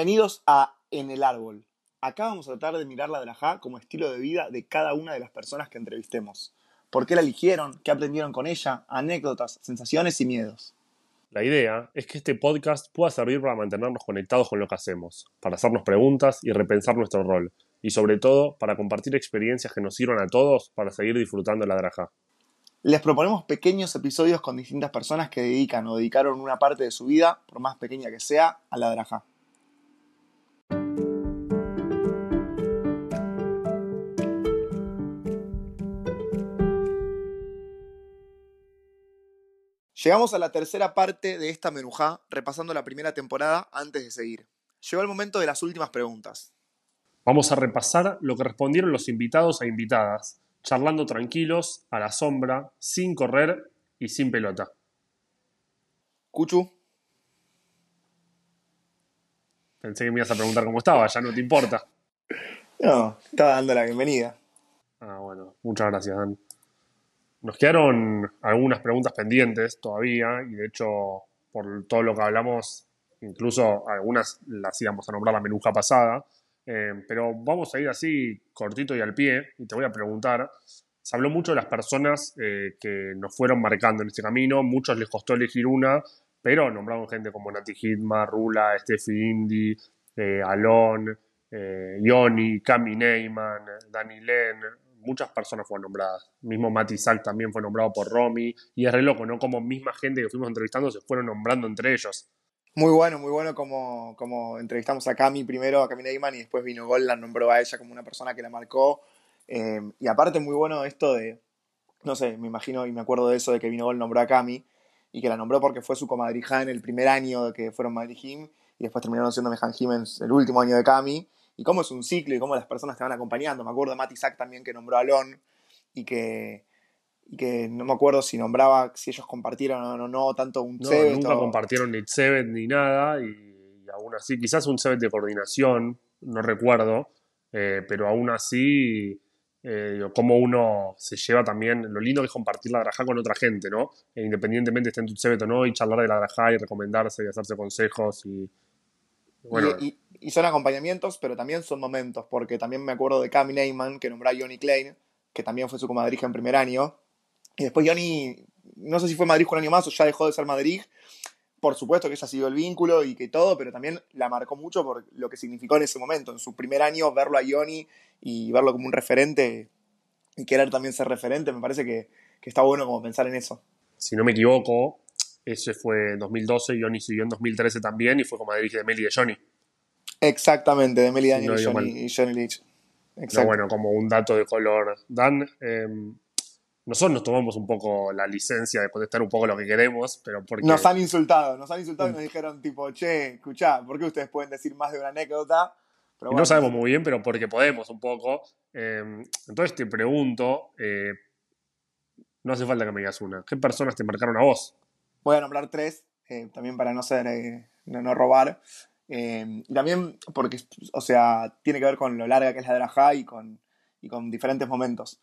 Bienvenidos a En el Árbol. Acá vamos a tratar de mirar la drajá como estilo de vida de cada una de las personas que entrevistemos. ¿Por qué la eligieron? ¿Qué aprendieron con ella? Anécdotas, sensaciones y miedos. La idea es que este podcast pueda servir para mantenernos conectados con lo que hacemos, para hacernos preguntas y repensar nuestro rol, y sobre todo para compartir experiencias que nos sirvan a todos para seguir disfrutando la drajá. Les proponemos pequeños episodios con distintas personas que dedican o dedicaron una parte de su vida, por más pequeña que sea, a la drajá. Llegamos a la tercera parte de esta menujá, repasando la primera temporada antes de seguir. Llegó el momento de las últimas preguntas. Vamos a repasar lo que respondieron los invitados e invitadas, charlando tranquilos, a la sombra, sin correr y sin pelota. Cuchu. Pensé que me ibas a preguntar cómo estaba, ya no te importa. No, estaba dando la bienvenida. Ah, bueno, muchas gracias, Dan. Nos quedaron algunas preguntas pendientes todavía y de hecho, por todo lo que hablamos, incluso algunas las íbamos a nombrar la menuja pasada, eh, pero vamos a ir así cortito y al pie y te voy a preguntar, se habló mucho de las personas eh, que nos fueron marcando en este camino, muchos les costó elegir una, pero nombraron gente como Nati Hitma, Rula, Steffi Indy, eh, Alon, Yoni, Cami Neyman, Dani Len, muchas personas fueron nombradas. Mismo Mati Sack también fue nombrado por Romy. Y es re loco, ¿no? Como misma gente que fuimos entrevistando se fueron nombrando entre ellos. Muy bueno, muy bueno como, como entrevistamos a Cami primero, a Cami Neyman, y después vino Gol, la nombró a ella como una persona que la marcó. Eh, y aparte muy bueno esto de, no sé, me imagino y me acuerdo de eso de que vino Gol nombró a Cami y que la nombró porque fue su comadrija en el primer año de que fueron Madrid Jim y después terminaron siendo Mejan Jim en el último año de Cami y cómo es un ciclo y cómo las personas te van acompañando. Me acuerdo de Matt Isaac también que nombró a Alon y que, y que no me acuerdo si nombraba, si ellos compartieron o no, tanto un no, Nunca compartieron ni Cebet ni nada y, aún así, quizás un Cebet de coordinación, no recuerdo, eh, pero aún así, eh, como uno se lleva también, lo lindo es compartir la drajá con otra gente, ¿no? E independientemente esté en tu Cebet o no, y charlar de la drajá y recomendarse y hacerse consejos y. Bueno, y son acompañamientos, pero también son momentos, porque también me acuerdo de Cami Neyman, que nombró a Johnny Klein, que también fue su comadrija en primer año. Y después Johnny, no sé si fue Madrid un año más o ya dejó de ser Madrid. Por supuesto que ella sido el vínculo y que todo, pero también la marcó mucho por lo que significó en ese momento. En su primer año, verlo a Johnny y verlo como un referente y querer también ser referente, me parece que, que está bueno como pensar en eso. Si no me equivoco, ese fue en 2012, Johnny siguió en 2013 también y fue comadrija de Meli y de Johnny. Exactamente, de Melly Daniel y, Johnny, Leach. bueno, como un dato de color. Dan, em, nosotros nos tomamos un poco la licencia de contestar un poco lo que queremos, pero porque... Nos han insultado, nos han insultado y nos dijeron tipo, che, escuchá, ¿por qué ustedes pueden decir más de una anécdota? No sabemos muy bien, pero porque podemos un poco. Em, entonces te pregunto, eh, no hace falta que me digas una, ¿qué personas te marcaron a vos? Voy a nombrar tres, eh, también para no ser, eh, no robar. Eh, y también porque, o sea, tiene que ver con lo larga que es la Drajá y con, y con diferentes momentos.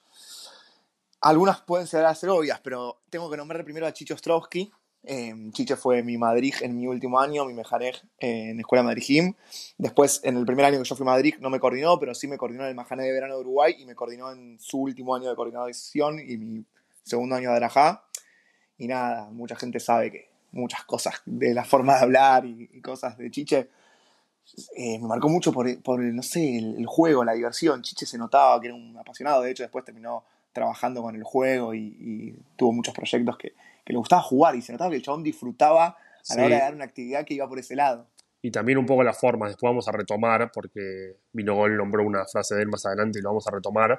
Algunas pueden ser, ser obvias, pero tengo que nombrar primero a Chicho Ostrowski. Eh, Chicho fue mi Madrid en mi último año, mi mejarej eh, en Escuela Madrid Gym. Después, en el primer año que yo fui a Madrid, no me coordinó, pero sí me coordinó en el Majané de Verano de Uruguay y me coordinó en su último año de coordinación y mi segundo año de Drajá. Y nada, mucha gente sabe que muchas cosas de la forma de hablar y, cosas de Chiche. Eh, me marcó mucho por, por no sé, el, juego, la diversión. Chiche se notaba que era un apasionado, de hecho después terminó trabajando con el juego y, tuvo muchos proyectos que, le gustaba jugar y se notaba que el chabón disfrutaba a la hora de dar una actividad que iba por ese lado. Y también un poco la forma, después vamos a retomar, porque Vino Gol nombró una frase de él más adelante y lo vamos a retomar,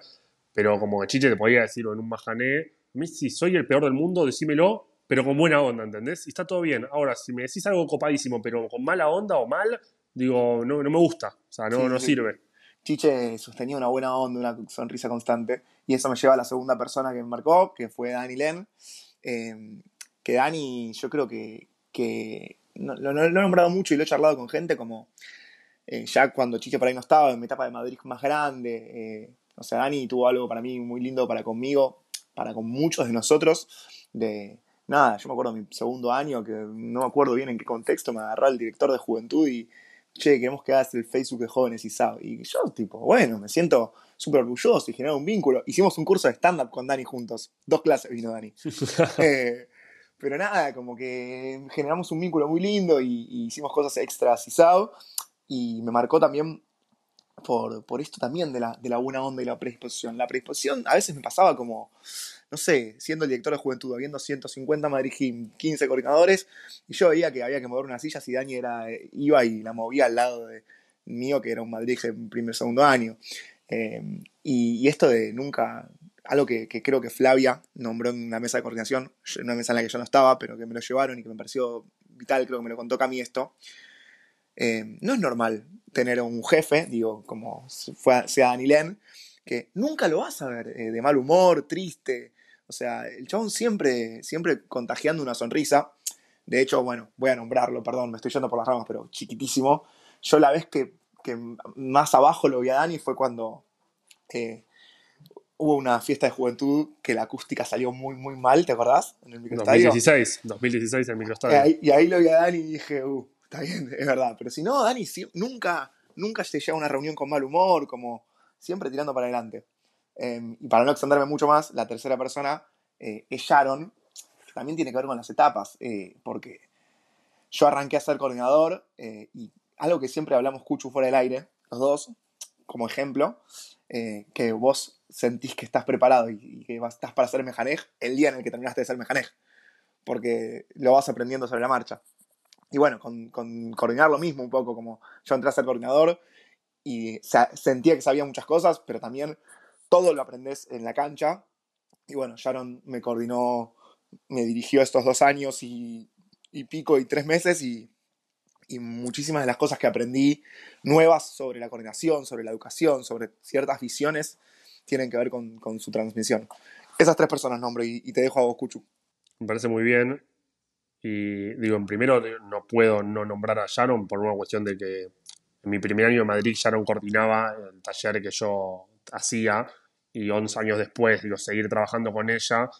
pero como que Chiche te podía decirlo en un majané, si soy el peor del mundo, decímelo, pero con buena onda, ¿entendés? Y está todo bien. Ahora, si me decís algo copadísimo, pero con mala onda o mal, digo, no, no me gusta. O sea, no, no sirve. Chiche sostenía una buena onda, una sonrisa constante. Y eso me lleva a la segunda persona que me marcó, que fue Dani Len. Em, que Dani, yo creo que, que no, lo, he nombrado mucho y lo he charlado con gente como eh, ya cuando Chiche por ahí no estaba, en mi etapa de Madrid más grande. Eh, o sea, Dani tuvo algo para mí muy lindo para conmigo, para con muchos de nosotros, de, nada, yo me acuerdo de mi segundo año, que no me acuerdo bien en qué contexto, me agarró el director de juventud y che, queremos que hagas el Facebook de jóvenes y sabe. Y yo, tipo, bueno, me siento súper orgulloso y generar un vínculo. Hicimos un curso de stand-up con Dani juntos. Dos clases vino Dani. Eh, pero nada, como que generamos un vínculo muy lindo y, hicimos cosas extras y SAO. Y me marcó también por, por esto también de la, de la buena onda y la predisposición. La predisposición a veces me pasaba como, no sé, siendo el director de juventud, habiendo 150 Madrid 15 coordinadores, y yo veía que había que mover una silla si Dani era, iba y la movía al lado de mío, que era un Madrid en primer segundo año. Eh, y, esto de nunca, algo que, creo que Flavia nombró en una mesa de coordinación, en una mesa en la que yo no estaba, pero que me lo llevaron y que me pareció vital, creo que me lo contó Cami esto. Eh, no es normal tener un jefe, digo, como fue, sea Danilén, que nunca lo vas a ver eh, de mal humor, triste. O sea, el chabón siempre, siempre contagiando una sonrisa. De hecho, bueno, voy a nombrarlo, perdón, me estoy yendo por las ramas, pero chiquitísimo. Yo la vez que que más abajo lo vi a Dani fue cuando eh, hubo una fiesta de juventud que la acústica salió muy, muy mal, ¿te acordás? En el 2016, 2016 en el microestadio. y ahí lo vi a Dani y dije, uh, está bien, es verdad. Pero si no, Dani nunca, nunca se a una reunión con mal humor, como siempre tirando para adelante. Em, y para no extenderme mucho más, la tercera persona eh, es Sharon, también tiene que ver con las etapas, eh, porque yo arranqué a ser coordinador y algo que siempre hablamos, Cuchu, fuera del aire, los dos, como ejemplo, eh, que vos sentís que estás preparado y, que estás para ser mejanej el día en el que terminaste de ser mejanej, porque lo vas aprendiendo sobre la marcha. Y bueno, con, coordinar lo mismo un poco, como yo entré a ser coordinador y sentía que sabía muchas cosas, pero también todo lo aprendés en la cancha. Y bueno, Sharon me coordinó, me dirigió estos dos años y, y pico y tres meses y y muchísimas de las cosas que aprendí nuevas sobre la coordinación, sobre la educación, sobre ciertas visiones, tienen que ver con, su transmisión. Esas tres personas nombro y, te dejo a vos, Cuchu. Me parece muy bien. Y digo, en primero no puedo no nombrar a Sharon por una cuestión de que en mi primer año en Madrid Sharon coordinaba el taller que yo hacía y 11 años después, digo, seguir trabajando con ella,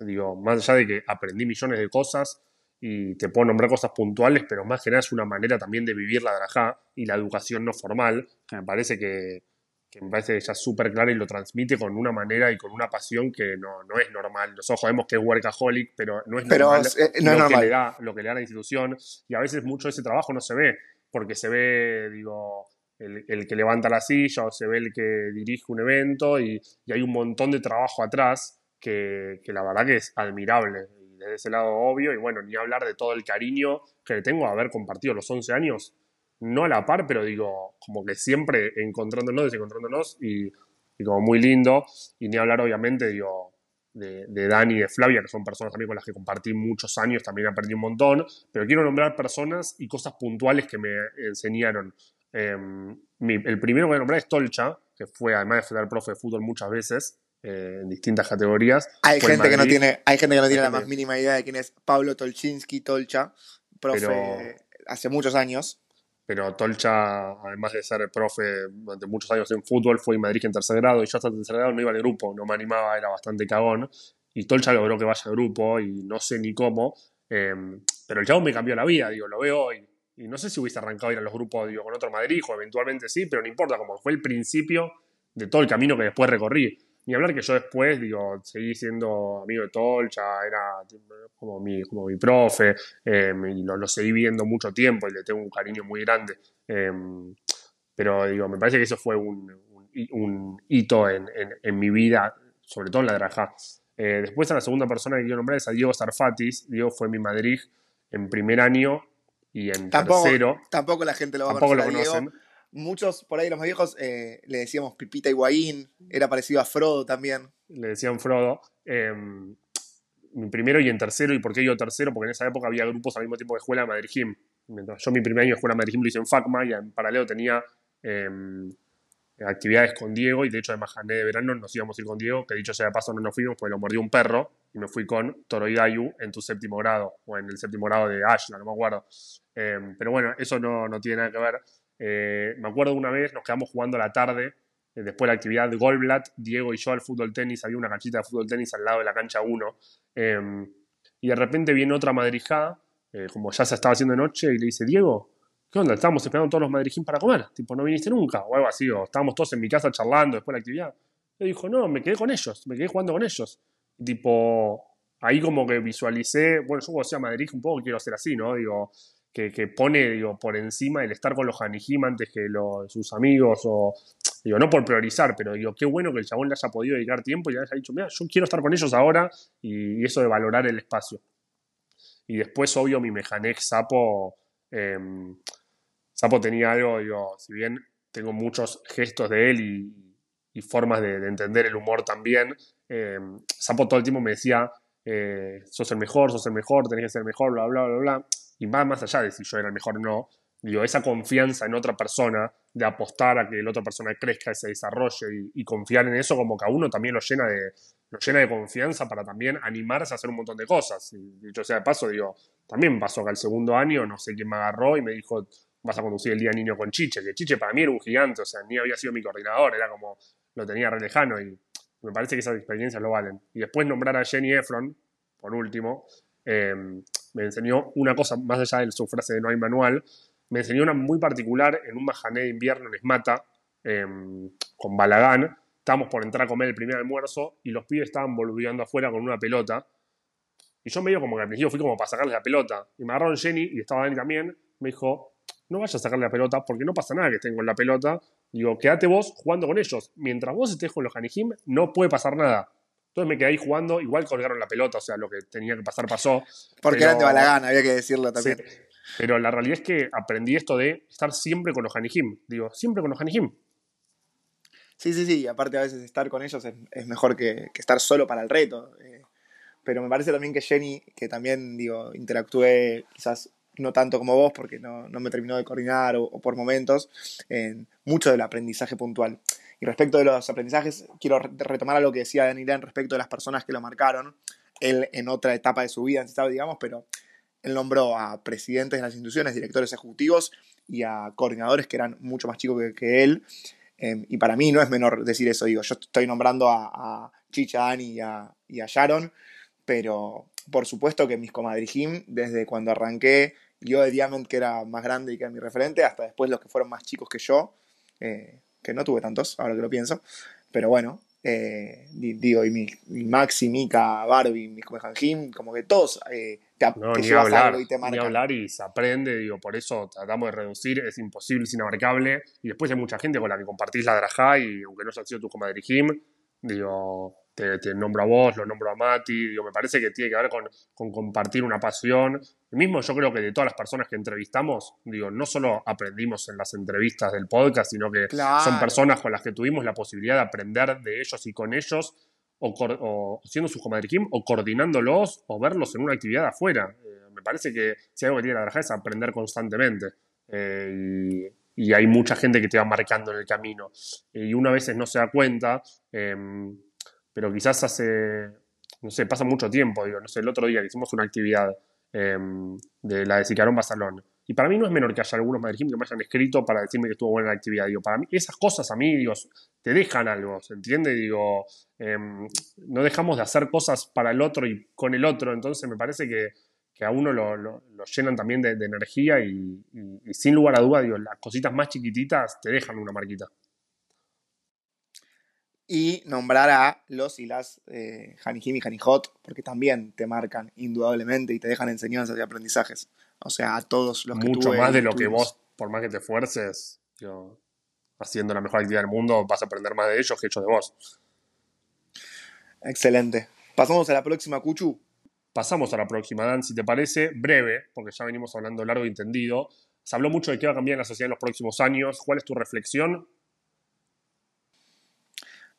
digo, más allá de que aprendí millones de cosas, y te puedo nombrar cosas puntuales, pero más que nada es una manera también de vivir la drajá y la educación no formal, que me parece que, que me parece ya súper clara y lo transmite con una manera y con una pasión que no, no es normal. Nosotros sabemos que es workaholic, pero no es normal, eh, no lo, Que le da, lo que le da la institución. Y a veces mucho de ese trabajo no se ve, porque se ve, digo, el, que levanta la silla o se ve el que dirige un evento y, y hay un montón de trabajo atrás que, que la verdad que es admirable desde ese lado obvio, y bueno, ni hablar de todo el cariño que le tengo a haber compartido los 11 años, no a la par, pero digo, como que siempre encontrándonos, desencontrándonos, y, y como muy lindo, y ni hablar obviamente, digo, de, de, Dani y de Flavia, que son personas también con las que compartí muchos años, también aprendí un montón, pero quiero nombrar personas y cosas puntuales que me enseñaron. Em, el primero que voy a nombrar es Tolcha, que fue además de ser profe de fútbol muchas veces, eh, en distintas categorías. Hay gente, que no tiene, hay gente que no tiene la más mínima idea de quién es Pablo Tolchinsky Tolcha, profe hace muchos años. Pero Tolcha, además de ser profe durante muchos años en fútbol, fue en Madrid en tercer grado y yo hasta tercer grado no iba al grupo, no me animaba, era bastante cagón. Y Tolcha logró que vaya al grupo y no sé ni cómo. Em, pero el chavo me cambió la vida, digo, lo veo hoy. Y no sé si hubiese arrancado a ir a los grupos con otro Madrid, o eventualmente sí, pero no importa, como fue el principio de todo el camino que después recorrí. Ni hablar que yo después, digo, seguí siendo amigo de Tolcha, era como mi, como mi profe, y lo, seguí viendo mucho tiempo y le tengo un cariño muy grande. Em, pero digo, me parece que eso fue un, hito en, en, mi vida, sobre todo en la Drajá. Eh, después a la segunda persona que quiero nombrar es a Diego Sarfatis. Diego fue mi Madrid en primer año y en tercero. Tampoco la gente lo va a conocer. Tampoco lo conocen muchos por ahí los más viejos eh, le decíamos Pipita Higuaín, era parecido a Frodo también. Le decían Frodo. Em, mi primero y en tercero, ¿y por qué yo tercero? Porque en esa época había grupos al mismo tiempo de escuela de Madrid Gym. yo mi primer año de escuela de Madrid Gym lo hice en FACMA y en paralelo tenía em, actividades con Diego y de hecho de Majané de verano nos íbamos a ir con Diego, que dicho sea de paso no nos fuimos porque lo mordió un perro y me fui con Toroidayu en tu séptimo grado o en el séptimo grado de Ashla, no me acuerdo. Em, pero bueno, eso no, no tiene nada que ver. Eh, me acuerdo una vez, nos quedamos jugando a la tarde, eh, después de la actividad de Goldblatt, Diego y yo al fútbol tenis, había una canchita de fútbol tenis al lado de la cancha 1, em, y de repente viene otra madrijada, eh, como ya se estaba haciendo de noche, y le dice, Diego, ¿qué onda? Estábamos esperando todos los madrijín para comer, tipo, no viniste nunca, o algo así, o estábamos todos en mi casa charlando después de la actividad. Y dijo, no, me quedé con ellos, me quedé jugando con ellos. tipo, ahí como que visualicé, bueno, yo como sea Madrid un poco quiero ser así, ¿no? Digo, que, que, pone digo, por encima el estar con los Hanijim antes que los, sus amigos, o digo, no por priorizar, pero digo, qué bueno que el chabón le haya podido dedicar tiempo y le haya dicho, mira, yo quiero estar con ellos ahora, y, eso de valorar el espacio. Y después, obvio, mi Mejanek Sapo, em, Sapo tenía algo, digo, si bien tengo muchos gestos de él y, formas de, entender el humor también, em, Sapo todo el tiempo me decía, eh, sos el mejor, sos el mejor, tenés que ser el mejor, bla, bla, bla, bla y va más allá de si yo era el mejor o no, digo, esa confianza en otra persona, de apostar a que la otra persona crezca y se desarrolle y, confiar en eso, como que a uno también lo llena de, lo llena de confianza para también animarse a hacer un montón de cosas. Y dicho sea de paso, digo, también pasó que el segundo año, no sé quién me agarró y me dijo, vas a conducir el día niño con Chiche, que Chiche para mí era un gigante, o sea, ni había sido mi coordinador, era como, lo tenía re lejano y me parece que esas experiencias lo valen. Y después nombrar a Jenny Efron, por último, Me enseñó una cosa, más allá de su frase de no hay manual, me enseñó una muy particular en un majané de invierno en Esmata, em, con Balagán. Estábamos por entrar a comer el primer almuerzo y los pibes estaban boludeando afuera con una pelota. Y yo medio como que al principio fui como para sacarle la pelota. Y me agarraron Jenny y estaba Dani también. Me dijo, no vayas a sacarle la pelota porque no pasa nada que estén con la pelota. Digo, quédate vos jugando con ellos. Mientras vos estés con los Hanijim, no puede pasar nada. Entonces me quedé ahí jugando, igual colgaron la pelota, o sea, lo que tenía que pasar pasó. Porque era de Balagán, había que decirlo también. pero la realidad es que aprendí esto de estar siempre con los Hanijim. Digo, siempre con los Hanijim. Sí, sí, sí, aparte a veces estar con ellos es, mejor que, estar solo para el reto. Eh. pero me parece también que Jenny, que también, digo, interactué quizás no tanto como vos, porque no, me terminó de coordinar o, o por momentos, en mucho del aprendizaje puntual. Y respecto de los aprendizajes, quiero retomar a lo que decía Daniel respecto de las personas que lo marcaron. Él en otra etapa de su vida, digamos, pero él nombró a presidentes de las instituciones, directores ejecutivos y a coordinadores que eran mucho más chicos que, él. Em, y para mí no es menor decir eso, digo, yo estoy nombrando a, Chicha, Dani y a, y a, Sharon, pero por supuesto que mis comadrijim, desde cuando arranqué, yo de Diamond, que era más grande y que era mi referente, hasta después los que fueron más chicos que yo, eh, que no tuve tantos, ahora que lo pienso, pero bueno, eh, digo, y mi, Maxi, Mika, Barbie, mis Jim, como que todos eh, te, no, te hablar, y te marcan. Ni hablar y se aprende, digo, por eso tratamos de reducir, es imposible, es inabarcable, y después hay mucha gente con la que compartís la drajá y aunque no haya sido tu comadre Jim, digo, te, nombro a vos, lo nombro a Mati, digo, me parece que tiene que ver con, compartir una pasión. mismo yo creo que de todas las personas que entrevistamos, digo, no solo aprendimos en las entrevistas del podcast, sino que son personas con las que tuvimos la posibilidad de aprender de ellos y con ellos, o, siendo sus comadriquim, o coordinándolos, o verlos en una actividad afuera. Eh, me parece que si algo que tiene que trabajar es aprender constantemente. Eh, y, hay mucha gente que te va marcando en el camino. Y uno a veces no se da cuenta. Em, pero quizás hace, no sé, pasa mucho tiempo, digo, no sé, el otro día hicimos una actividad em, de la de Sicarón Basalón. Y para mí no es menor que haya algunos madrileños que me hayan escrito para decirme que estuvo buena la actividad. Digo, para mí esas cosas a mí, digo, te dejan algo, ¿se entiende? Digo, em, no dejamos de hacer cosas para el otro y con el otro. Entonces me parece que, a uno lo, llenan también de, energía y, y, sin lugar a duda, digo, las cositas más chiquititas te dejan una marquita y nombrar a los y las eh, Hanihim y Hanihot, porque también te marcan indudablemente y te dejan enseñanzas y aprendizajes. O sea, a todos los que Mucho más de lo que vos, por más que te esfuerces, haciendo la mejor actividad del mundo, vas a aprender más de ellos que ellos de vos. Excelente. Pasamos a la próxima, Cuchu. Pasamos a la próxima, Dan, si te parece, breve, porque ya venimos hablando largo y entendido. Se habló mucho de qué va a cambiar en la sociedad en los próximos años. ¿Cuál es tu reflexión?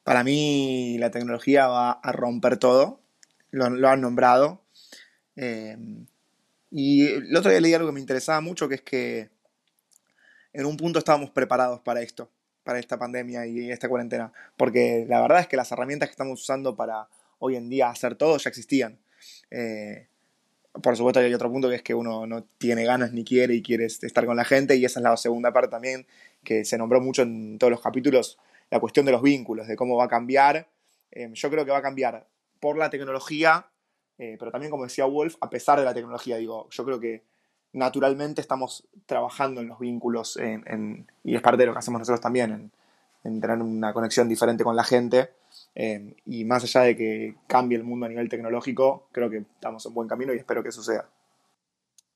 Para mí la tecnología va a romper todo, lo, han nombrado. Eh, y el otro día leí algo que me interesaba mucho, que es que en un punto estábamos preparados para esto, para esta pandemia y esta cuarentena, porque la verdad es que las herramientas que estamos usando para hoy en día hacer todo ya existían. Eh, por supuesto hay otro punto que es que uno no tiene ganas ni quiere y quiere estar con la gente y esa es la segunda parte también que se nombró mucho en todos los capítulos, la cuestión de los vínculos, de cómo va a cambiar. Eh, yo creo que va a cambiar por la tecnología, eh, pero también, como decía Wolf, a pesar de la tecnología. Digo, yo creo que naturalmente estamos trabajando en los vínculos y es parte de lo que hacemos nosotros también, en, tener una conexión diferente con la gente. Eh, y más allá de que cambie el mundo a nivel tecnológico, creo que estamos en buen camino y espero que suceda.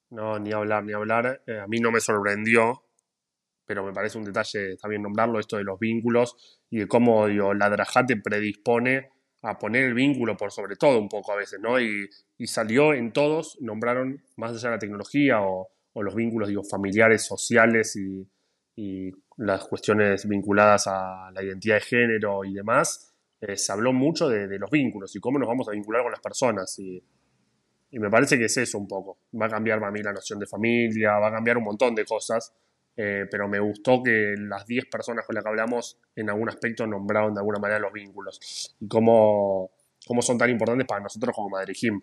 No, ni hablar, ni hablar. A mí no me sorprendió, pero me parece un detalle también nombrarlo, esto de los vínculos y de cómo digo, la Drajate predispone a poner el vínculo por sobre todo un poco a veces, ¿no? Y, salió en todos, nombraron más allá de la tecnología o, los vínculos, digo, familiares, sociales y, las cuestiones vinculadas a la identidad de género y demás, eh, se habló mucho de, los vínculos y cómo nos vamos a vincular con las personas. Y, y me parece que es eso un poco. Va a cambiar para mí la noción de familia, va a cambiar un montón de cosas. Eh, pero me gustó que las 10 personas con las que hablamos en algún aspecto nombraron de alguna manera los vínculos y cómo, cómo son tan importantes para nosotros como Madrid Gym.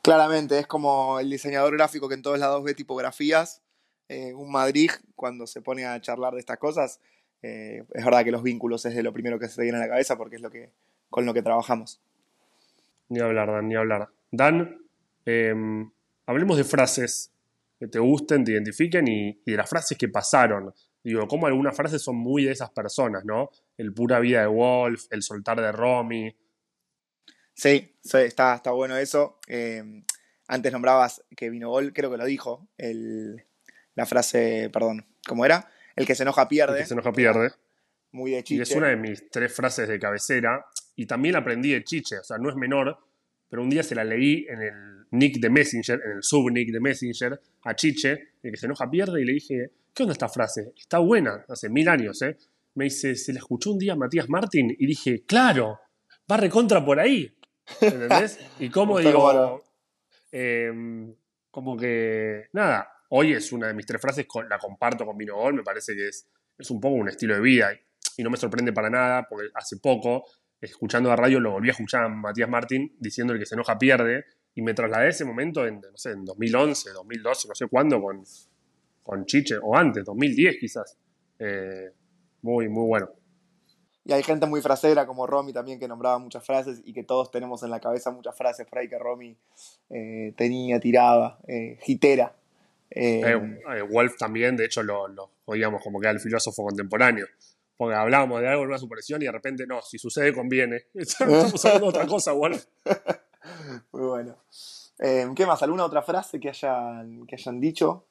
Claramente, es como el diseñador gráfico que en todos lados ve tipografías. Eh, un Madrid, cuando se pone a charlar de estas cosas, eh, es verdad que los vínculos es de lo primero que se te viene a la cabeza porque es lo que, con lo que trabajamos. Ni hablar, Dan, ni hablar. Dan, hablemos de frases que te gusten, te identifiquen y, de las frases que pasaron. Digo, como algunas frases son muy de esas personas, ¿no? El pura vida de Wolf, el soltar de Romy. Sí, está, está bueno eso. Eh, antes nombrabas que vino Gol, creo que lo dijo. la frase, perdón, ¿cómo era? El que se enoja pierde. El que se enoja pierde. Muy de chiche. Y es una de mis tres frases de cabecera. Y también aprendí de chiche, o sea, no es menor, pero un día se la leí en el nick de Messenger, en el subnick de Messenger, a Chiche, el que se enoja pierde, y le dije, ¿qué onda esta frase? Está buena, hace mil años, ¿eh? Me dice, se la escuchó un día a Matías Martín, y dije, claro, va recontra por ahí. ¿Entendés? Y como digo, em, como que, nada, hoy es una de mis tres frases, la comparto con Vino Gol, me parece que es, es un poco un estilo de vida, y no me sorprende para nada, porque hace poco escuchando la radio, lo volví a escuchar a Matías Martín diciendo el que se enoja pierde, y me trasladé a ese momento en, no sé, en 2011, 2012, no sé cuándo, con, con Chiche, o antes, 2010 quizás. Eh, muy, muy bueno. Y hay gente muy frasera como Romy también que nombraba muchas frases y que todos tenemos en la cabeza muchas frases por ahí que Romy eh, tenía, tiraba, eh, hitera. Wolf también, de hecho, lo, lo oíamos como que era el filósofo contemporáneo porque hablábamos de algo en una superstición y de repente, no, si sucede conviene. Estamos hablando de otra cosa, bueno. Muy bueno. Eh, ¿Qué más? ¿Alguna otra frase que hayan, que hayan dicho?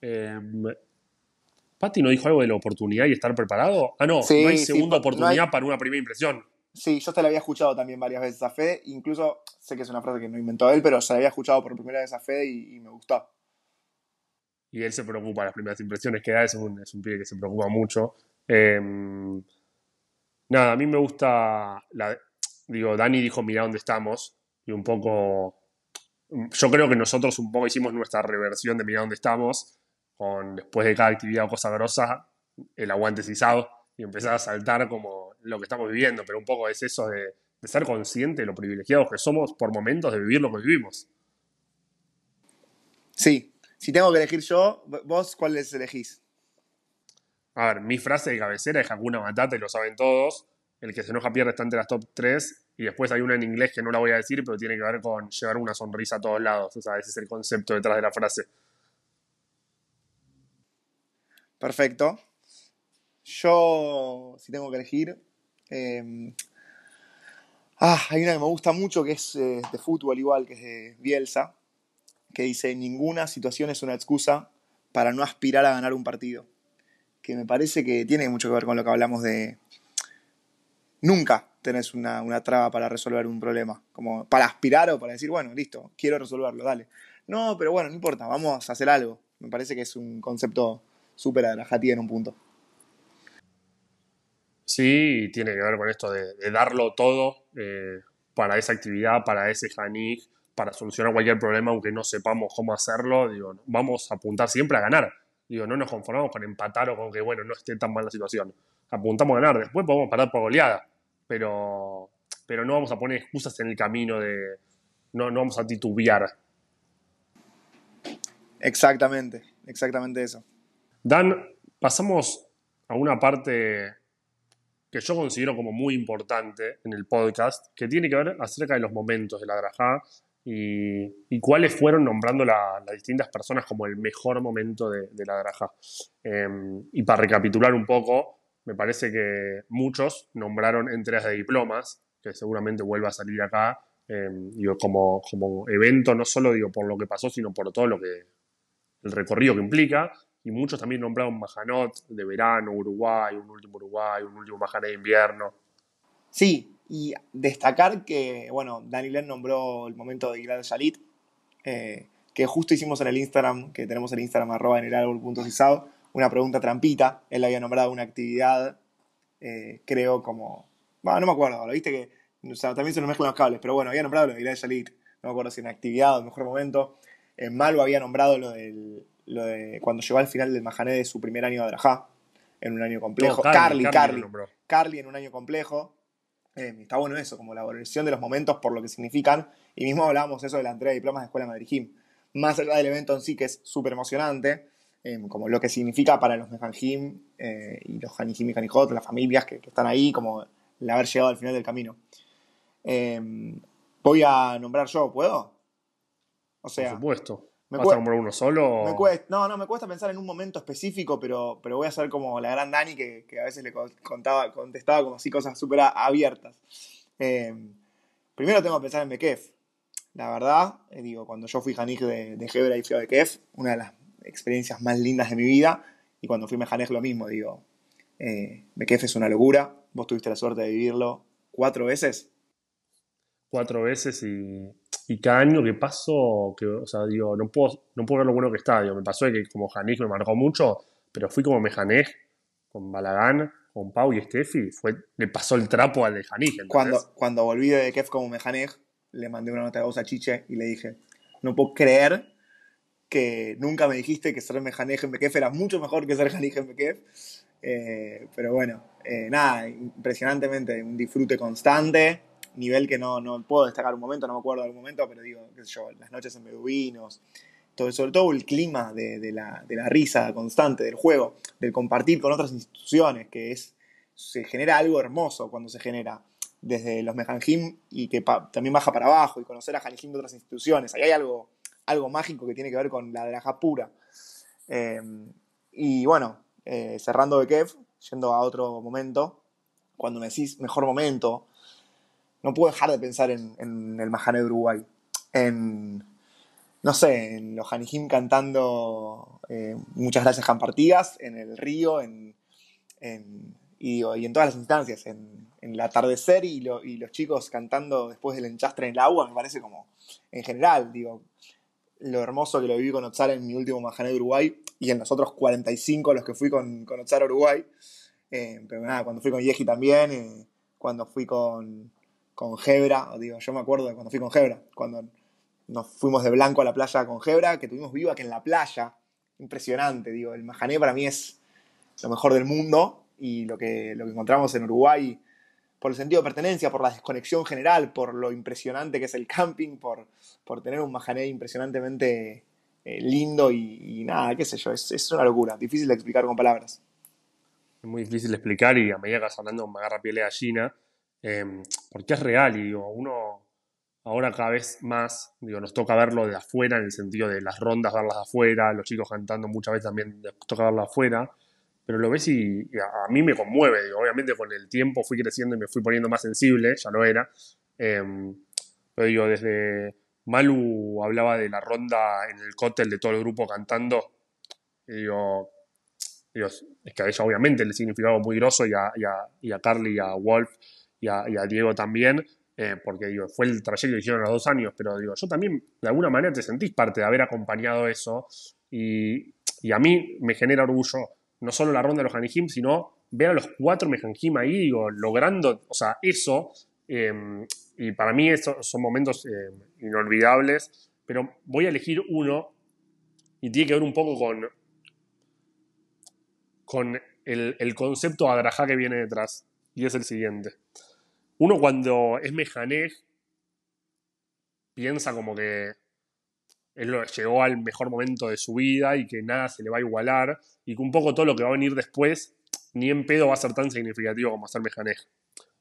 Eh, ¿Pati no dijo algo de la oportunidad y estar preparado? Ah, no, no hay segunda oportunidad para una primera impresión. Sí, yo te la había escuchado también varias veces a Fede. Incluso sé que es una frase que no inventó él, pero se la había escuchado por primera vez a Fede y me gustó y él se preocupa, las primeras impresiones que da, es un, es un pibe que se preocupa mucho. Em, nada, a mí me gusta, la, digo, Dani dijo, mira dónde estamos, y un poco, yo creo que nosotros un poco hicimos nuestra reversión de mira dónde estamos, con después de cada actividad o cosa grosa, el aguante cisado, y empezar a saltar como lo que estamos viviendo, pero un poco es eso de, de ser consciente de lo privilegiados que somos por momentos de vivir lo que vivimos. Sí, si tengo que elegir yo, vos, ¿cuáles elegís? A ver, mi frase de cabecera es Hakuna Matata y lo saben todos. El que se enoja pierde está entre las top 3. Y después hay una en inglés que no la voy a decir, pero tiene que ver con llevar una sonrisa a todos lados. O sea, ese es el concepto detrás de la frase. Perfecto. Yo, si tengo que elegir. Em, ah, hay una que me gusta mucho que es eh, de fútbol igual, que es de Bielsa, que dice, ninguna situación es una excusa para no aspirar a ganar un partido. Que me parece que tiene mucho que ver con lo que hablamos de... Nunca tenés una, una traba para resolver un problema, como para aspirar o para decir, bueno, listo, quiero resolverlo, dale. No, pero bueno, no importa, vamos a hacer algo. Me parece que es un concepto súper adrajatí en un punto. Sí, tiene que ver con esto de, darlo todo eh, para esa actividad, para ese Janik, para solucionar cualquier problema, aunque no sepamos cómo hacerlo, digo, vamos a apuntar siempre a ganar. Digo, no nos conformamos con empatar o con que, bueno, no esté tan mal la situación. Apuntamos a ganar, después podemos parar por goleada, pero, pero no vamos a poner excusas en el camino de, no, no vamos a titubear. Exactamente, exactamente eso. Dan, pasamos a una parte que yo considero como muy importante en el podcast, que tiene que ver acerca de los momentos de la Drajá y, cuáles fueron nombrando las distintas personas como el mejor momento de, la Drajá. Em, y para recapitular un poco, me parece que muchos nombraron entregas de diplomas, que seguramente vuelva a salir acá, em, digo, como, como evento, no solo digo por lo que pasó, sino por todo lo que el recorrido que implica, y muchos también nombraron Majanot de verano, Uruguay, un último Uruguay, un último Majané de invierno. Sí, y destacar que, bueno, Dani Len nombró el momento de Gilad Shalit, eh, que justo hicimos en el Instagram, que tenemos el Instagram arroba en el árbol una pregunta trampita. Él había nombrado una actividad, eh, creo como. Bueno, no me acuerdo, lo viste que. O sea, también se nos mezclan los cables, pero bueno, había nombrado lo de Gilad Shalit. No me acuerdo si en actividad o en mejor momento. En Malvo había nombrado lo del lo de cuando llegó al final del Mahané de su primer año de Drajá, en un año complejo. Carly, Carly, Carly, en un año complejo. Eh, está bueno eso, como la valoración de los momentos por lo que significan. Y mismo hablábamos eso de la entrega de diplomas de Escuela Madrid Más allá del evento en sí, que es súper emocionante, eh, como lo que significa para los Mejanjim eh, y los Hanijim y Hanijot, las familias que, están ahí, como el haber llegado al final del camino. voy a nombrar yo, ¿puedo? O sea, por supuesto. Me ¿Vas a nombrar uno solo? no, no, me cuesta pensar en un momento específico, pero, pero voy a ser como la gran Dani que, a veces le contaba, contestaba como así cosas súper abiertas. Em, primero tengo que pensar en Bekef. La verdad, eh, digo, cuando yo fui Janej de, de Hebra y fui a Bekef, una de las experiencias más lindas de mi vida, y cuando fui Mejanej lo mismo, digo, eh, Bekef es una locura, vos tuviste la suerte de vivirlo cuatro veces. Cuatro veces y y cada año que paso, que, o sea, digo, no puedo, no puedo ver lo bueno que está. Digo, me pasó de que como Janej me marcó mucho, pero fui como Mejanej con Balagán, con Pau y Steffi, fue, le pasó el trapo al de Janej. Cuando, cuando volví de Kef como Mejanej, le mandé una nota de voz a Chiche y le dije, no puedo creer que nunca me dijiste que ser Mejanej en Bekef era mucho mejor que ser Janej en Bekef. Eh, pero bueno, eh, nada, impresionantemente, un disfrute constante nivel que no, no puedo destacar un momento, no me acuerdo de algún momento, pero digo, qué sé yo, las noches en beduinos, todo, sobre todo el clima de, la, risa constante, del juego, del compartir con otras instituciones, que es, se genera algo hermoso cuando se genera desde los Mejanjim y que también baja para abajo y conocer a Janjim de otras instituciones. Ahí hay algo, algo mágico que tiene que ver con la de la pura. Em, y bueno, eh, cerrando de Kev, yendo a otro momento, cuando me decís mejor momento, no puedo dejar de pensar en, el Majane de Uruguay. En, no sé, en los Hanijim cantando eh, Muchas gracias, Campartigas, en el río, en, y, en todas las instancias, en, el atardecer y, los chicos cantando después del enchastre en el agua, me parece como, en general, digo, lo hermoso que lo viví con Otsar en mi último Majané de Uruguay y en los otros 45 los que fui con, con Otsar Uruguay. Eh, pero nada, cuando fui con Yeji también, eh, cuando fui con, con Gebra, digo, yo me acuerdo de cuando fui con Gebra, cuando nos fuimos de blanco a la playa con Gebra, que tuvimos viva que en la playa, impresionante, digo, el Majané para mí es lo mejor del mundo y lo que, lo que encontramos en Uruguay por el sentido de pertenencia, por la desconexión general, por lo impresionante que es el camping, por, por tener un Majané impresionantemente eh, lindo y, nada, qué sé yo, es, es, una locura, difícil de explicar con palabras. Es muy difícil de explicar y a medida que vas hablando me agarra piel de gallina Em, porque es real y digo, uno ahora cada vez más, digo, nos toca verlo de afuera, en el sentido de las rondas, verlas de afuera, los chicos cantando muchas veces también toca verlo afuera, pero lo ves y, a, mí me conmueve, digo, obviamente con el tiempo fui creciendo y me fui poniendo más sensible, ya lo era, em, pero digo, desde Malu hablaba de la ronda en el cóctel de todo el grupo cantando, y digo, es que a ella obviamente le significaba muy grosso y a, y a, y a Carly y a Wolf y a, Diego también, eh, porque digo, fue el trayecto que hicieron los dos años, pero digo, yo también de alguna manera te sentís parte de haber acompañado eso y, a mí me genera orgullo no solo la ronda de los Hanijim, sino ver a los cuatro Mejanjim ahí, digo, logrando, o sea, eso, em, y para mí esos son momentos em, inolvidables, pero voy a elegir uno y tiene que ver un poco con, con el, el concepto adrajá que viene detrás, y es el siguiente. Uno cuando es mejanej piensa como que él llegó al mejor momento de su vida y que nada se le va a igualar y que un poco todo lo que va a venir después ni en pedo va a ser tan significativo como hacer Mejanej.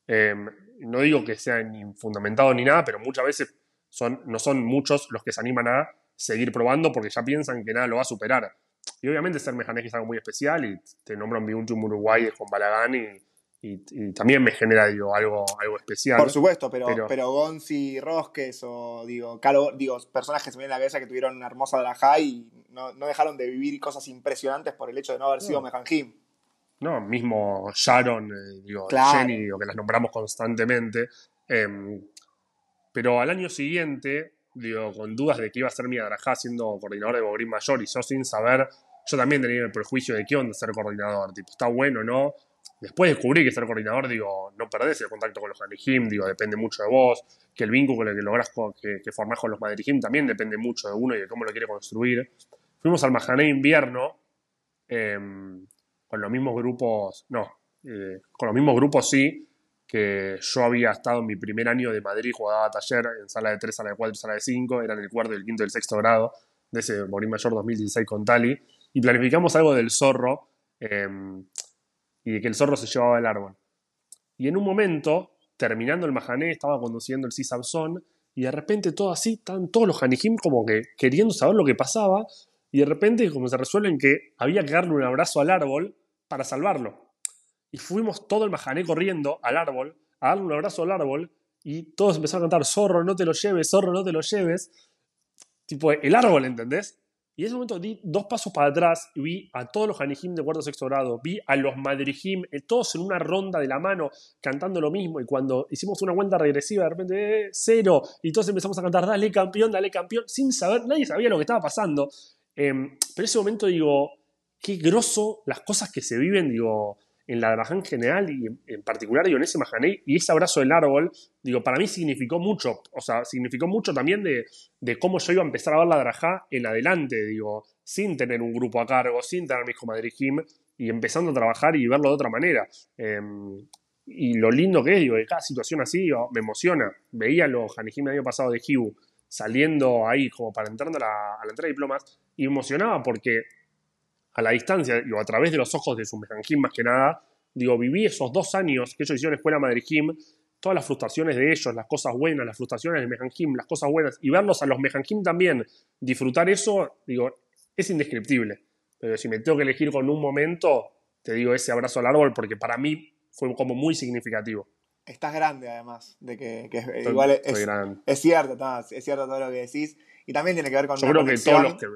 Em, no digo que sea ni fundamentado ni nada, pero muchas veces son, no son muchos los que se animan a seguir probando porque ya piensan que nada lo va a superar. Y obviamente ser Mejanej es algo muy especial y te nombran Biunchum Uruguay con Balagán y, y, también me genera digo, algo, algo especial. Por supuesto, pero, pero, Gonzi Rosques o digo, Calo, digo, personajes que se me vienen a la cabeza que tuvieron una hermosa drajá y no, no, dejaron de vivir cosas impresionantes por el hecho de no haber sido Mejanjim. No, mismo Sharon, eh, digo, Jenny, digo, que las nombramos constantemente. Em, pero al año siguiente, digo, con dudas de que iba a ser mi Adrajá siendo coordinador de Bogrín Mayor y yo sin saber, yo también tenía el prejuicio de qué onda ser coordinador, tipo, está bueno o no. Después descubrí que ser coordinador, digo, no perdés el contacto con los Hanijim, digo, depende mucho de vos, que el vínculo que lográs, que, que formás con los Madrijim también depende mucho de uno y de cómo lo quiere construir. Fuimos al Mahané invierno, em, con los mismos grupos, no, eh, con los mismos grupos sí, que yo había estado en mi primer año de Madrid, jugaba taller en sala de 3, sala de 4, sala de 5, eran el cuarto, el quinto y el sexto grado de ese Morín Mayor 2016 con Tali, y planificamos algo del zorro, em, y de que el zorro se llevaba el árbol. Y en un momento, terminando el Mahané, estaba conduciendo el Cisabzón, y de repente todo así, estaban todos los Hanijim como que queriendo saber lo que pasaba, y de repente como se resuelven que había que darle un abrazo al árbol, para salvarlo. Y fuimos todo el majané corriendo al árbol, a darle un abrazo al árbol, y todos empezaron a cantar, zorro, no te lo lleves, zorro, no te lo lleves. Tipo, el árbol, ¿entendés? Y en ese momento di dos pasos para atrás y vi a todos los Hanijim de cuarto sexto grado, vi a los Madrijim, eh, todos en una ronda de la mano cantando lo mismo. Y cuando hicimos una cuenta regresiva, de repente, eh, cero, y todos empezamos a cantar, dale campeón, dale campeón, sin saber, nadie sabía lo que estaba pasando. Em, pero en ese momento digo, qué grosso las cosas que se viven, digo, en la Drajá en general y en, particular, digo, en Mahané y ese abrazo del árbol, digo, para mí significó mucho, o sea, significó mucho también de, cómo yo iba a empezar a ver la Drajá en adelante, digo, sin tener un grupo a cargo, sin tener mi hijo Madrid Jim y empezando a trabajar y verlo de otra manera. Em, y lo lindo que es, digo, de cada situación así, me emociona. Veía los Hanejim el año pasado de Hibu saliendo ahí como para entrando a la, a la entrega de diplomas y emocionaba porque a la distancia, o a través de los ojos de su Mejanjim más que nada, digo, viví esos dos años que ellos hicieron Escuela Madrid-Jim, todas las frustraciones de ellos, las cosas buenas, las frustraciones de Mejanjim, las cosas buenas, y verlos a los Mejanjim también, disfrutar eso, digo, es indescriptible. Pero si me tengo que elegir con un momento, te digo ese abrazo al árbol, porque para mí fue como muy significativo. Estás grande, además, de que, igual es, es, cierto, es cierto todo lo que decís. Y también tiene que ver con. Yo creo que todos los que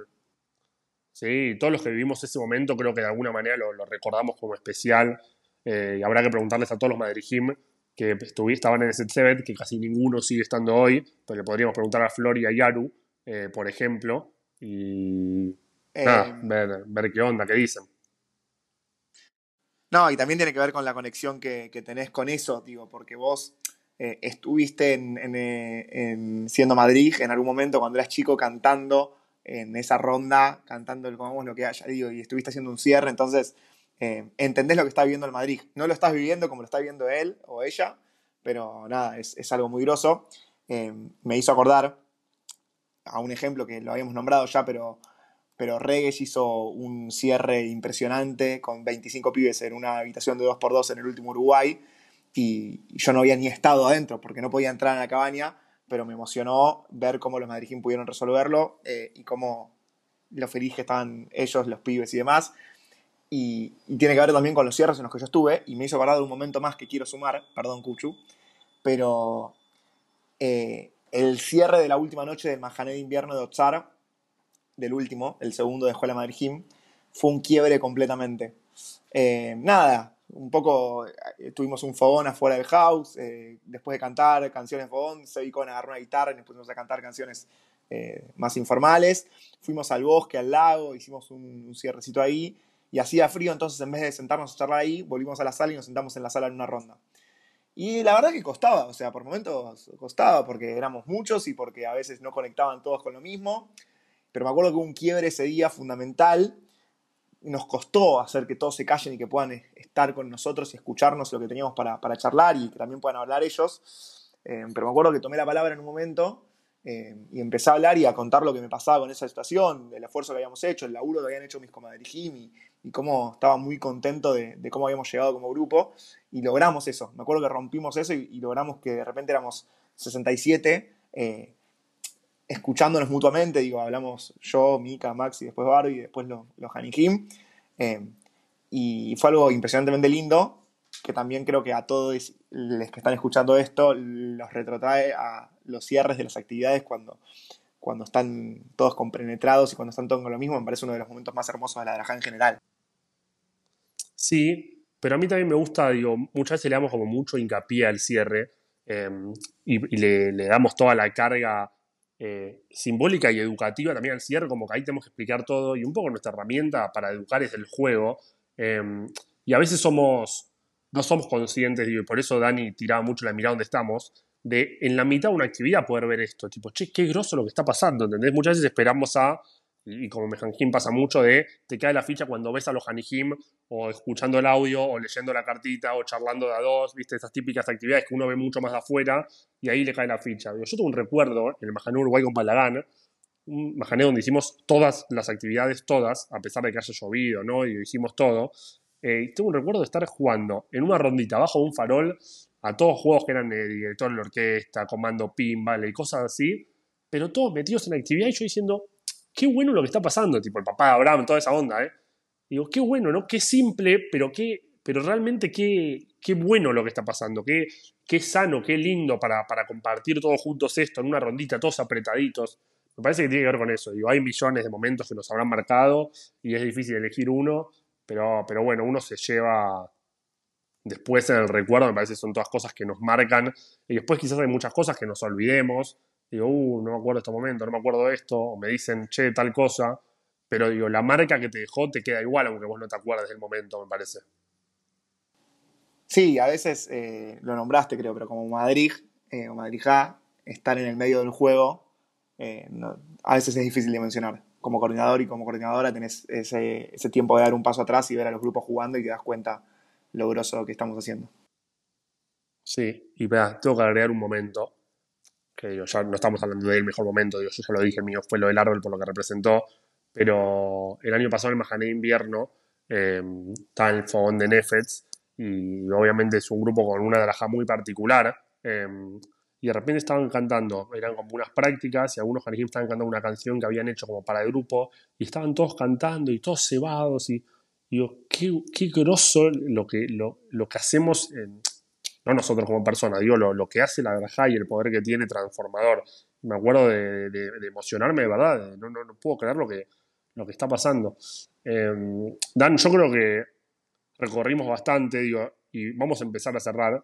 ¿sí? todos los que vivimos ese momento creo que de alguna manera lo, recordamos como especial. Eh, y habrá que preguntarles a todos los Madrid-Jim que estaban en ese Seven, que casi ninguno sigue estando hoy, pero le podríamos preguntar a Flor y a Yaru, eh, por ejemplo, y eh, ver, qué onda, qué dicen. No, y también tiene que ver con la conexión que, tenés con eso, digo, porque vos estuviste en, siendo Madrid en algún momento cuando eras chico cantando en esa ronda cantando el como lo que haya, digo, y estuviste haciendo un cierre, entonces eh, entendés lo que está viviendo el Madrid. No lo estás viviendo como lo está viviendo él o ella, pero nada, es, algo muy groso. Eh, me hizo acordar a un ejemplo que lo habíamos nombrado ya, pero, pero Regues hizo un cierre impresionante con 25 pibes en una habitación de 2x2 en el último Uruguay y yo no había ni estado adentro porque no podía entrar en la cabaña pero me emocionó ver cómo los madrileños pudieron resolverlo eh, y cómo lo feliz que estaban ellos, los pibes y demás. Y, tiene que ver también con los cierres en los que yo estuve, y me hizo acordar de un momento más que quiero sumar, perdón, Cuchu, pero eh, el cierre de la última noche del Mahané de invierno de Otsar, del último, el segundo de Escuela Madrid fue un quiebre completamente. Eh, nada, un poco, eh, tuvimos un fogón afuera del house, eh, después de cantar canciones fogón, se con agarró una guitarra y nos pusimos a cantar canciones eh, más informales. Fuimos al bosque, al lago, hicimos un, cierrecito ahí y hacía frío, entonces en vez de sentarnos a charlar ahí, volvimos a la sala y nos sentamos en la sala en una ronda. Y la verdad que costaba, o sea, por momentos costaba porque éramos muchos y porque a veces no conectaban todos con lo mismo, pero me acuerdo que un quiebre ese día fundamental nos costó hacer que todos se callen y que puedan estar con nosotros y escucharnos lo que teníamos para, charlar y que también puedan hablar ellos. Eh, pero me acuerdo que tomé la palabra en un momento eh, y empecé a hablar y a contar lo que me pasaba con esa situación, el esfuerzo que habíamos hecho, el laburo que habían hecho mis comadres y, y cómo estaba muy contento de, cómo habíamos llegado como grupo y logramos eso. Me acuerdo que rompimos eso y, logramos que de repente éramos 67 eh, escuchándonos mutuamente, digo, hablamos yo, Mika, Max y después Barbie y después los, los Hanijim. Eh, y fue algo impresionantemente lindo que también creo que a todos los que están escuchando esto los retrotrae a los cierres de las actividades cuando, cuando están todos compenetrados y cuando están todos con lo mismo, me parece uno de los momentos más hermosos de la Draja en general. Sí, pero a mí también me gusta, digo, muchas veces le damos como mucho hincapié al cierre eh, y, le, damos toda la carga eh, simbólica y educativa también al cierre, como que ahí tenemos que explicar todo y un poco nuestra herramienta para educar es el juego. Eh, y a veces somos no somos conscientes, y por eso Dani tiraba mucho la mirada donde estamos, de en la mitad de una actividad poder ver esto, tipo, che, qué groso lo que está pasando, ¿entendés? Muchas veces esperamos a, y como Mejanjim pasa mucho, de te cae la ficha cuando ves a los Hanijim, o escuchando el audio, o leyendo la cartita, o charlando de a dos, viste, esas típicas actividades que uno ve mucho más de afuera, y ahí le cae la ficha. Yo tengo un recuerdo en el Majané Uruguay con Palagán, un Majané donde hicimos todas las actividades, todas, a pesar de que haya llovido, ¿no? Y hicimos todo. Eh, tengo un recuerdo de estar jugando en una rondita bajo un farol a todos juegos que eran de director de la orquesta, comando pinball y cosas así, pero todos metidos en la actividad y yo diciendo, qué bueno lo que está pasando, tipo el papá de Abraham, toda esa onda, ¿eh? Digo, qué bueno, ¿no? Qué simple, pero qué, pero realmente qué, qué bueno lo que está pasando, qué, qué sano, qué lindo para, para compartir todos juntos esto en una rondita, todos apretaditos. Me parece que tiene que ver con eso. Digo, hay millones de momentos que nos habrán marcado y es difícil elegir uno, pero, pero bueno, uno se lleva después en el recuerdo, me parece que son todas cosas que nos marcan. Y después quizás hay muchas cosas que nos olvidemos. Digo, uh, no me acuerdo de este momento, no me acuerdo de esto, o me dicen, che, tal cosa. Pero digo, la marca que te dejó te queda igual, aunque vos no te acuerdes del momento, me parece. Sí, a veces eh, lo nombraste, creo, pero como Madrid eh, o Madrid estar en el medio del juego, eh, a veces es difícil de mencionar como coordinador y como coordinadora tenés ese, tiempo de dar un paso atrás y ver a los grupos jugando y te das cuenta lo grosso que estamos haciendo. Sí, y vea, tengo que agregar un momento, que ya no estamos hablando del mejor momento, yo ya lo dije, mío fue lo del árbol por lo que representó, pero el año pasado en el Majané Invierno eh, está el fogón de Nefets y obviamente es un grupo con una draja muy particular. Eh, y de repente estaban cantando, eran como unas prácticas y algunos Hanejim estaban cantando una canción que habían hecho como para el grupo y estaban todos cantando y todos cebados y, digo, qué, qué grosso lo que, lo, lo que hacemos, no nosotros como personas, digo, lo, lo, que hace la Grajá y el poder que tiene transformador. Me acuerdo de, de, emocionarme de verdad, no, no, no, puedo creer lo que, lo que está pasando. Em, Dan, yo creo que recorrimos bastante, digo, y vamos a empezar a cerrar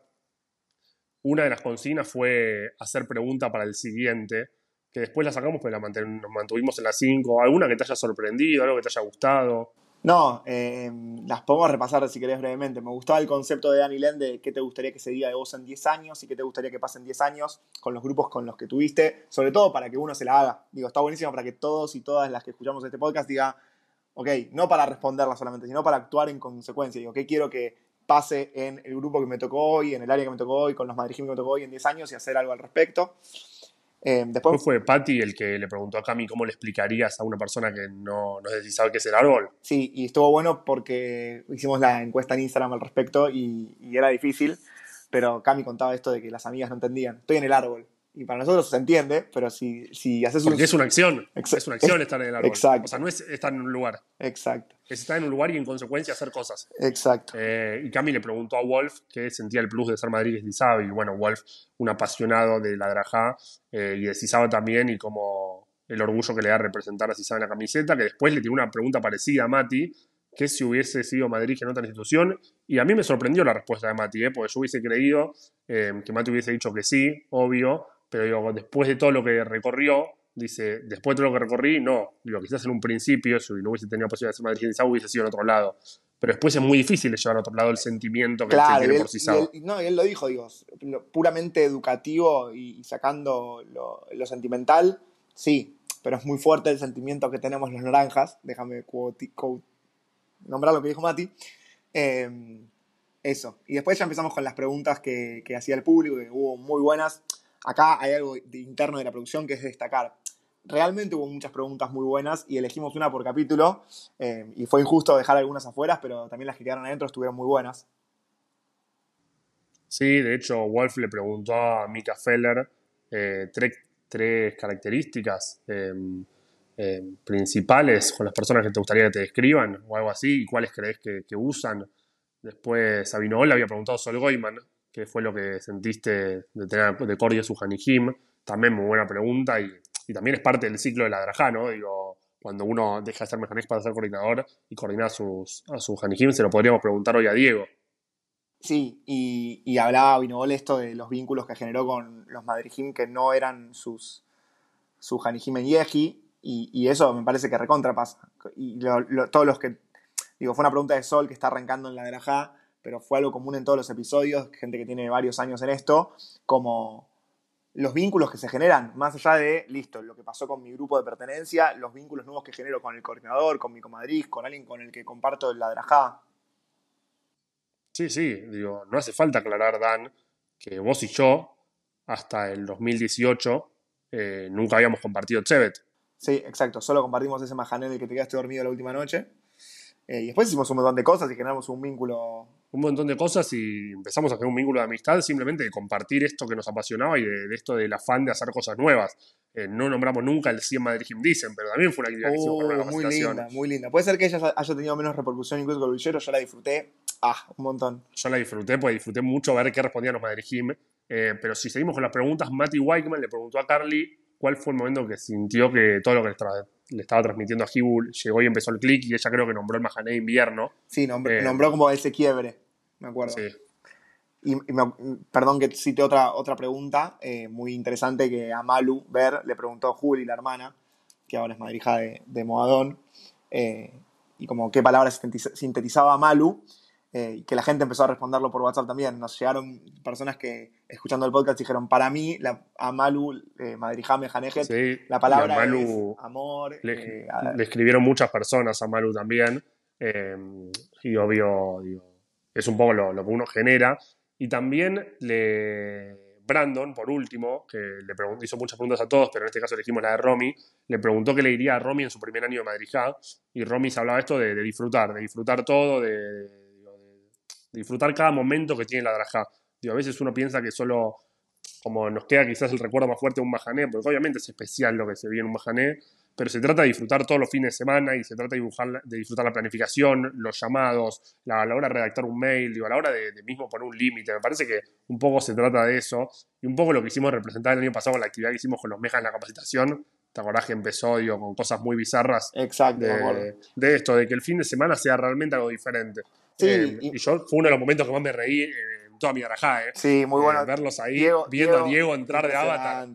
una de las consignas fue hacer pregunta para el siguiente, que después la sacamos, pero la mantuvimos en las 5. ¿Alguna que te haya sorprendido, algo que te haya gustado? No, eh, las podemos repasar si querés brevemente. Me gustaba el concepto de Dani Len de qué te gustaría que se diga de vos en 10 años y qué te gustaría que pase en 10 años con los grupos con los que tuviste, sobre todo para que uno se la haga. Digo, está buenísimo para que todos y todas las que escuchamos este podcast diga, ok, no para responderla solamente, sino para actuar en consecuencia. Digo, ¿qué quiero que pase en el grupo que me tocó hoy, en el área que me tocó hoy, con los madriginos que me tocó hoy en 10 años y hacer algo al respecto. Eh, después fue Patti el que le preguntó a Cami cómo le explicarías a una persona que no, no sé si sabe qué es el árbol. Sí, y estuvo bueno porque hicimos la encuesta en Instagram al respecto y, y era difícil, pero Cami contaba esto de que las amigas no entendían. Estoy en el árbol. Y para nosotros se entiende, pero si, si haces Porque es una acción. es una acción estar en el árbol. Exacto. O sea, no es estar en un lugar. Exacto. Es estar en un lugar y en consecuencia hacer cosas. Exacto. Eh, y Cami le preguntó a Wolf qué sentía el plus de ser Madrid y Cisaba. Y bueno, Wolf, un apasionado de la Drajá eh, y de Cisaba también, y como el orgullo que le da representar a Cisaba en la camiseta, que después le tiró una pregunta parecida a Mati, que si hubiese sido Madrid en otra institución. Y a mí me sorprendió la respuesta de Mati, ¿eh? porque yo hubiese creído eh, que Mati hubiese dicho que sí, obvio, pero digo, después de todo lo que recorrió, dice, después de todo lo que recorrí, no, digo, quizás en un principio, si no hubiese tenido posibilidad de ser madridista, hubiese sido en otro lado. Pero después es muy difícil de llevar a otro lado el sentimiento que se tiene por sí y No, y él lo dijo, digo, puramente educativo y, sacando lo, sentimental, sí, pero es muy fuerte el sentimiento que tenemos los naranjas, déjame nombrar lo que dijo Mati. Em, eso. Y después ya empezamos con las preguntas que, que hacía el público, que hubo muy buenas acá hay algo interno de la producción que es destacar. Realmente hubo muchas preguntas muy buenas y elegimos una por capítulo eh, y fue injusto dejar algunas afuera, pero también las que quedaron adentro estuvieron muy buenas. Sí, de hecho, Wolf le preguntó a Mika Feller eh, tres, características em, em, principales con las personas que te gustaría que te describan o algo así, y cuáles crees que, usan. Después Sabino le había preguntado a Sol Goiman qué fue lo que sentiste de tener de Cordio su Hanihim. También muy buena pregunta y, también es parte del ciclo de la Drajá, ¿no? Digo, cuando uno deja de ser mecánico para ser coordinador y coordinar a sus, a sus Hanihim, se lo podríamos preguntar hoy a Diego. Sí, y, hablaba Vinobol esto de los vínculos que generó con los Madrijim que no eran sus, su Hanijim en Yeji, y, eso me parece que recontra pasa. Y todos los que. Digo, fue una pregunta de Sol que está arrancando en la Grajá, pero fue algo común en todos los episodios, gente que tiene varios años en esto, como los vínculos que se generan, más allá de, listo, lo que pasó con mi grupo de pertenencia, los vínculos nuevos que genero con el coordinador, con mi comadriz, con alguien con el que comparto la Drajá. Sí, sí, digo, no hace falta aclarar, Dan, que vos y yo, hasta el 2018, eh, nunca habíamos compartido Chevet. Sí, exacto, solo compartimos ese majané en el que te quedaste dormido la última noche. Eh, y después hicimos un montón de cosas y generamos un vínculo. Un montón de cosas y empezamos a hacer un vínculo de amistad simplemente de compartir esto que nos apasionaba y de, esto del afán de hacer cosas nuevas. Eh, no nombramos nunca el 100 Madrid Gym Dicen, pero también fue una actividad que hicimos con una uh, Muy linda, muy linda. Puede ser que ella haya tenido menos repercusión incluso con el yo la disfruté Ah, un montón. Yo la disfruté, porque disfruté mucho ver qué respondían los Madrid Jim. Eh, pero si seguimos con las preguntas, Matty Whiteman le preguntó a Carly cuál fue el momento que sintió que todo lo que le, estaba transmitiendo a Hibul llegó y empezó el click y ella creo que nombró el Mahané invierno. Sí, eh, nombró, como ese quiebre, me acuerdo. Sí. Y, perdón que cite otra, otra pregunta eh, muy interesante que a Malu Ver le preguntó a Juli, la hermana, que ahora es madrija de, de Moadón, y como qué palabras sintetizaba Malu. Eh, y que la gente empezó a responderlo por WhatsApp también. Nos llegaron personas que, escuchando el podcast, dijeron, para mí, la, a Malu, eh, Madrijame la palabra es amor. Le, eh, le, escribieron muchas personas a Malu también. Eh, y obvio, es un poco lo, que uno genera. Y también le... Brandon, por último, que le hizo muchas preguntas a todos, pero en este caso elegimos la de Romy, le preguntó qué le diría a Romy en su primer año de Madrijá. Y Romy se hablaba esto de, de disfrutar, de disfrutar todo, de disfrutar cada momento que tiene la Drajá. Digo, a veces uno piensa que solo, como nos queda quizás el recuerdo más fuerte de un Mahané, porque obviamente es especial lo que se vive en un Mahané, pero se trata de disfrutar todos los fines de semana y se trata de, dibujar, de disfrutar la planificación, los llamados, la, a la hora de redactar un mail, digo, a la hora de, mismo poner un límite. Me parece que un poco se trata de eso y un poco lo que hicimos representar el año pasado con la actividad que hicimos con los mejas en la capacitación. ¿Te acordás que empezó digo, con cosas muy bizarras? Exacto, de, de esto, de que el fin de semana sea realmente algo diferente. Eh, y, yo fue uno de los momentos que más me reí en toda mi garajada. ¿eh? Sí, muy bueno. verlos ahí, viendo a Diego entrar de Avatar.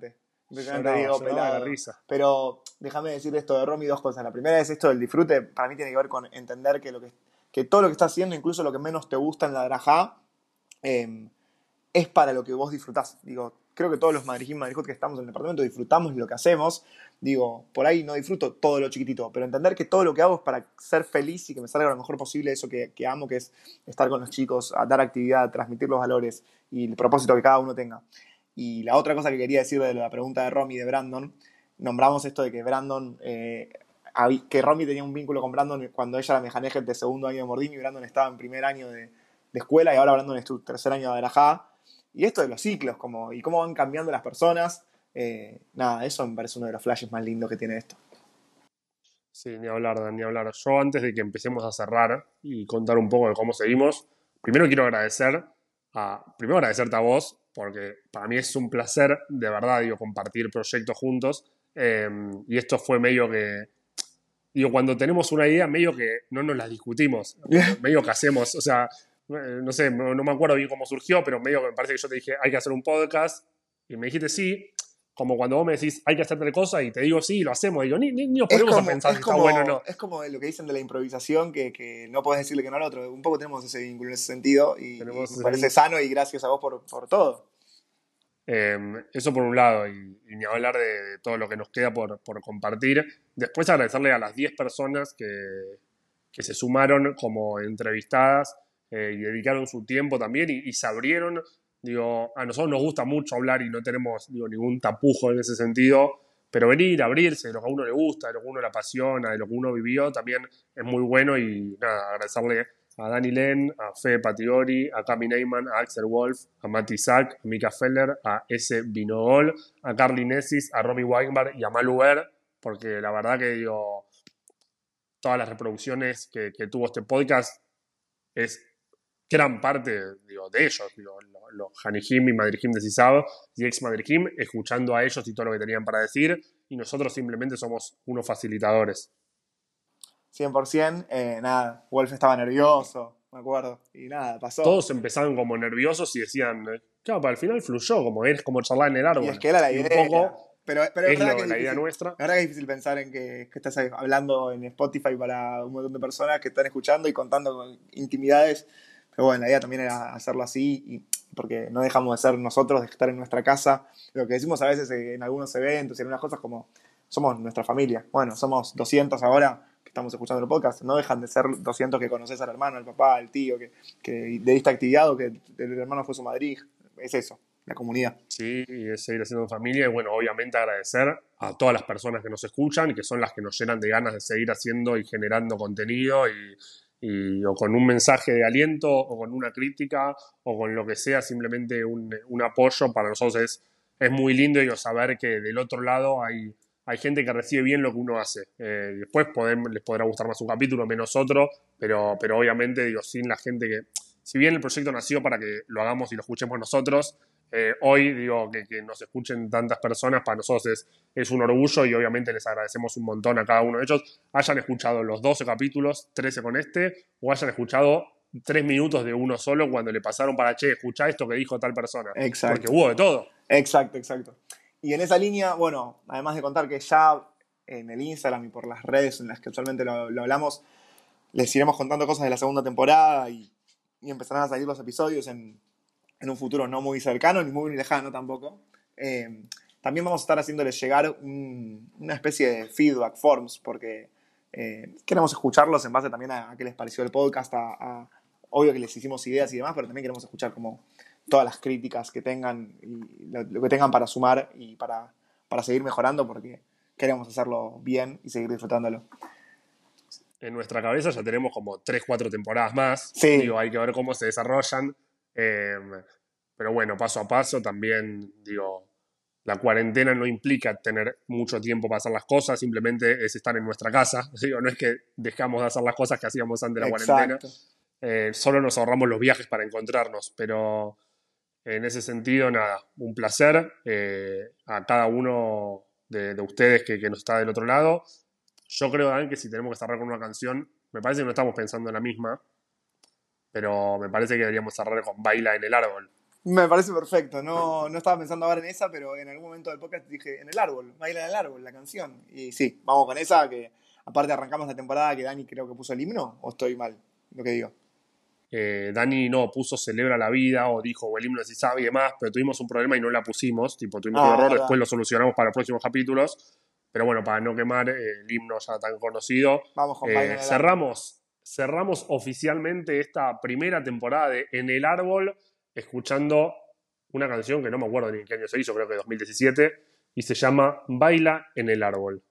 Diego pelado. Risa. Pero déjame decir esto de Romy dos cosas. La primera es esto del disfrute. Para mí tiene que ver con entender que, lo que, que todo lo que estás haciendo, incluso lo que menos te gusta en la garajada, em, es para lo que vos disfrutás. Digo, creo que todos los madrijín que estamos en el departamento disfrutamos lo que hacemos. Digo, por ahí no disfruto todo lo chiquitito, pero entender que todo lo que hago es para ser feliz y que me salga lo mejor posible eso que, amo, que es estar con los chicos, dar actividad, transmitir los valores y el propósito que cada uno tenga. Y la otra cosa que quería decir de la pregunta de Romy de Brandon, nombramos esto de que Brandon, eh, que Romy tenía un vínculo con Brandon cuando ella era mejaneje de segundo año de Mordini y Brandon estaba en primer año de, escuela y ahora Brandon es tu tercer año de Arajá. Y esto de los ciclos, como, y cómo van cambiando las personas. Eh, nada, eso me parece uno de los flashes más lindos que tiene esto. Sí, ni hablar, ni hablar. Yo antes de que empecemos a cerrar y contar un poco de cómo seguimos, primero quiero agradecer a, primero agradecerte a vos, porque para mí es un placer, de verdad, digo, compartir proyectos juntos. Eh, y esto fue medio que, digo, cuando tenemos una idea, medio que no nos la discutimos, medio que hacemos, o sea, no sé, no, me acuerdo bien cómo surgió, pero medio que me parece que yo te dije, hay que hacer un podcast, y me dijiste sí, como cuando vos me decís, hay que hacer tal cosa, y te digo sí, lo hacemos, y digo, ni, ni, nos ponemos a pensar si está bueno o no. Es como lo que dicen de la improvisación, que, que no puedes decirle que no al otro, un poco tenemos ese vínculo en ese sentido, y, me parece sano, y gracias a vos por, por todo. Em, eso por un lado, y, ni hablar de, todo lo que nos queda por, por compartir. Después agradecerle a las 10 personas que, que se sumaron como entrevistadas eh, y dedicaron su tiempo también y, se abrieron Digo, a nosotros nos gusta mucho hablar y no tenemos digo, ningún tapujo en ese sentido, pero venir, abrirse de lo que a uno le gusta, de lo que a uno le apasiona, de lo que uno vivió, también es muy bueno y nada, agradecerle a Dani Len, a Fe Patiori, a Cami Neyman, a Axel Wolf, a Mati Isaac, a Mika Feller, a S. Vinogol, a Carly Nessis, a Romy Weinberg y a Malu Ver, porque la verdad que digo, todas las reproducciones que, que tuvo este podcast es gran parte digo, de ellos, digo, los Hanijim y Madrijim de y ex Madrijim, escuchando a ellos y todo lo que tenían para decir, y nosotros simplemente somos unos facilitadores. 100%, eh, nada, Wolf estaba nervioso, me acuerdo, y nada, pasó. Todos empezaban como nerviosos y decían, claro, para al final fluyó, como es como charlar en el árbol. Y es que era la idea. Un poco pero, pero es, lo, que es la idea nuestra. La verdad que es difícil pensar en que, que estás hablando en Spotify para un montón de personas que están escuchando y contando intimidades. Pero bueno, la idea también era hacerlo así, y, porque no dejamos de ser nosotros, de estar en nuestra casa. Lo que decimos a veces en algunos eventos y en algunas cosas como somos nuestra familia. Bueno, somos 200 ahora que estamos escuchando el podcast. No dejan de ser 200 que conoces al hermano, al papá, al tío, que, que de esta actividad o que el hermano fue su Madrid. Es eso, la comunidad. Sí, y es seguir haciendo familia y bueno, obviamente agradecer a todas las personas que nos escuchan y que son las que nos llenan de ganas de seguir haciendo y generando contenido y, y o con un mensaje de aliento o con una crítica o con lo que sea, simplemente un, apoyo para nosotros es, es muy lindo y saber que del otro lado hay, hay gente que recibe bien lo que uno hace. Eh, después podem- les podrá gustar más un capítulo, menos otro, pero, pero obviamente digo, sin la gente que, si bien el proyecto nació para que lo hagamos y lo escuchemos nosotros, eh, hoy digo que, que nos escuchen tantas personas para nosotros es, es un orgullo y obviamente les agradecemos un montón a cada uno de ellos. Hayan escuchado los 12 capítulos, 13 con este, o hayan escuchado 3 minutos de uno solo cuando le pasaron para, che, escuchá esto que dijo tal persona. Exacto. Porque hubo de todo. Exacto, exacto. Y en esa línea, bueno, además de contar que ya en el Instagram y por las redes en las que usualmente lo, lo hablamos, les iremos contando cosas de la segunda temporada y, y empezarán a salir los episodios en, en un futuro no muy cercano ni muy lejano tampoco. Eh, también vamos a estar haciéndoles llegar un- una especie de feedback forms porque eh, queremos escucharlos en base también a, a qué les pareció el podcast, a, a- obvio que les hicimos ideas y demás, pero también queremos escuchar como todas las críticas que tengan y lo, lo que tengan para sumar y para, para seguir mejorando porque queremos hacerlo bien y seguir disfrutándolo. En nuestra cabeza ya tenemos como 3, 4 temporadas más. Sí. Digo, hay que ver cómo se desarrollan. Eh, pero bueno, paso a paso también, digo, la cuarentena no implica tener mucho tiempo para hacer las cosas, simplemente es estar en nuestra casa. Digo, no es que dejamos de hacer las cosas que hacíamos antes de la cuarentena. Exacto. Eh, solo nos ahorramos los viajes para encontrarnos, pero en ese sentido, nada, un placer eh, a cada uno de, de ustedes que, que nos está del otro lado. Yo creo, Dan, que si tenemos que cerrar con una canción, me parece que no estamos pensando en la misma, pero me parece que deberíamos cerrar con Baila en el árbol. Me parece perfecto. No, no estaba pensando ahora en esa, pero en algún momento del podcast dije en el árbol, baila en el árbol, la canción. Y sí, vamos con esa, que aparte arrancamos la temporada que Dani creo que puso el himno, o estoy mal, lo que digo. Eh, Dani no puso Celebra la vida o dijo o el himno de Sisabi y demás, pero tuvimos un problema y no la pusimos, tipo tuvimos Ah, un error, verdad. después lo solucionamos para los próximos capítulos, pero bueno, para no quemar eh, el himno ya tan conocido, Vamos con Eh, baila en el árbol. cerramos, cerramos oficialmente esta primera temporada de En el Árbol escuchando una canción que no me acuerdo ni en qué año se hizo, creo que 2017, y se llama Baila en el Árbol.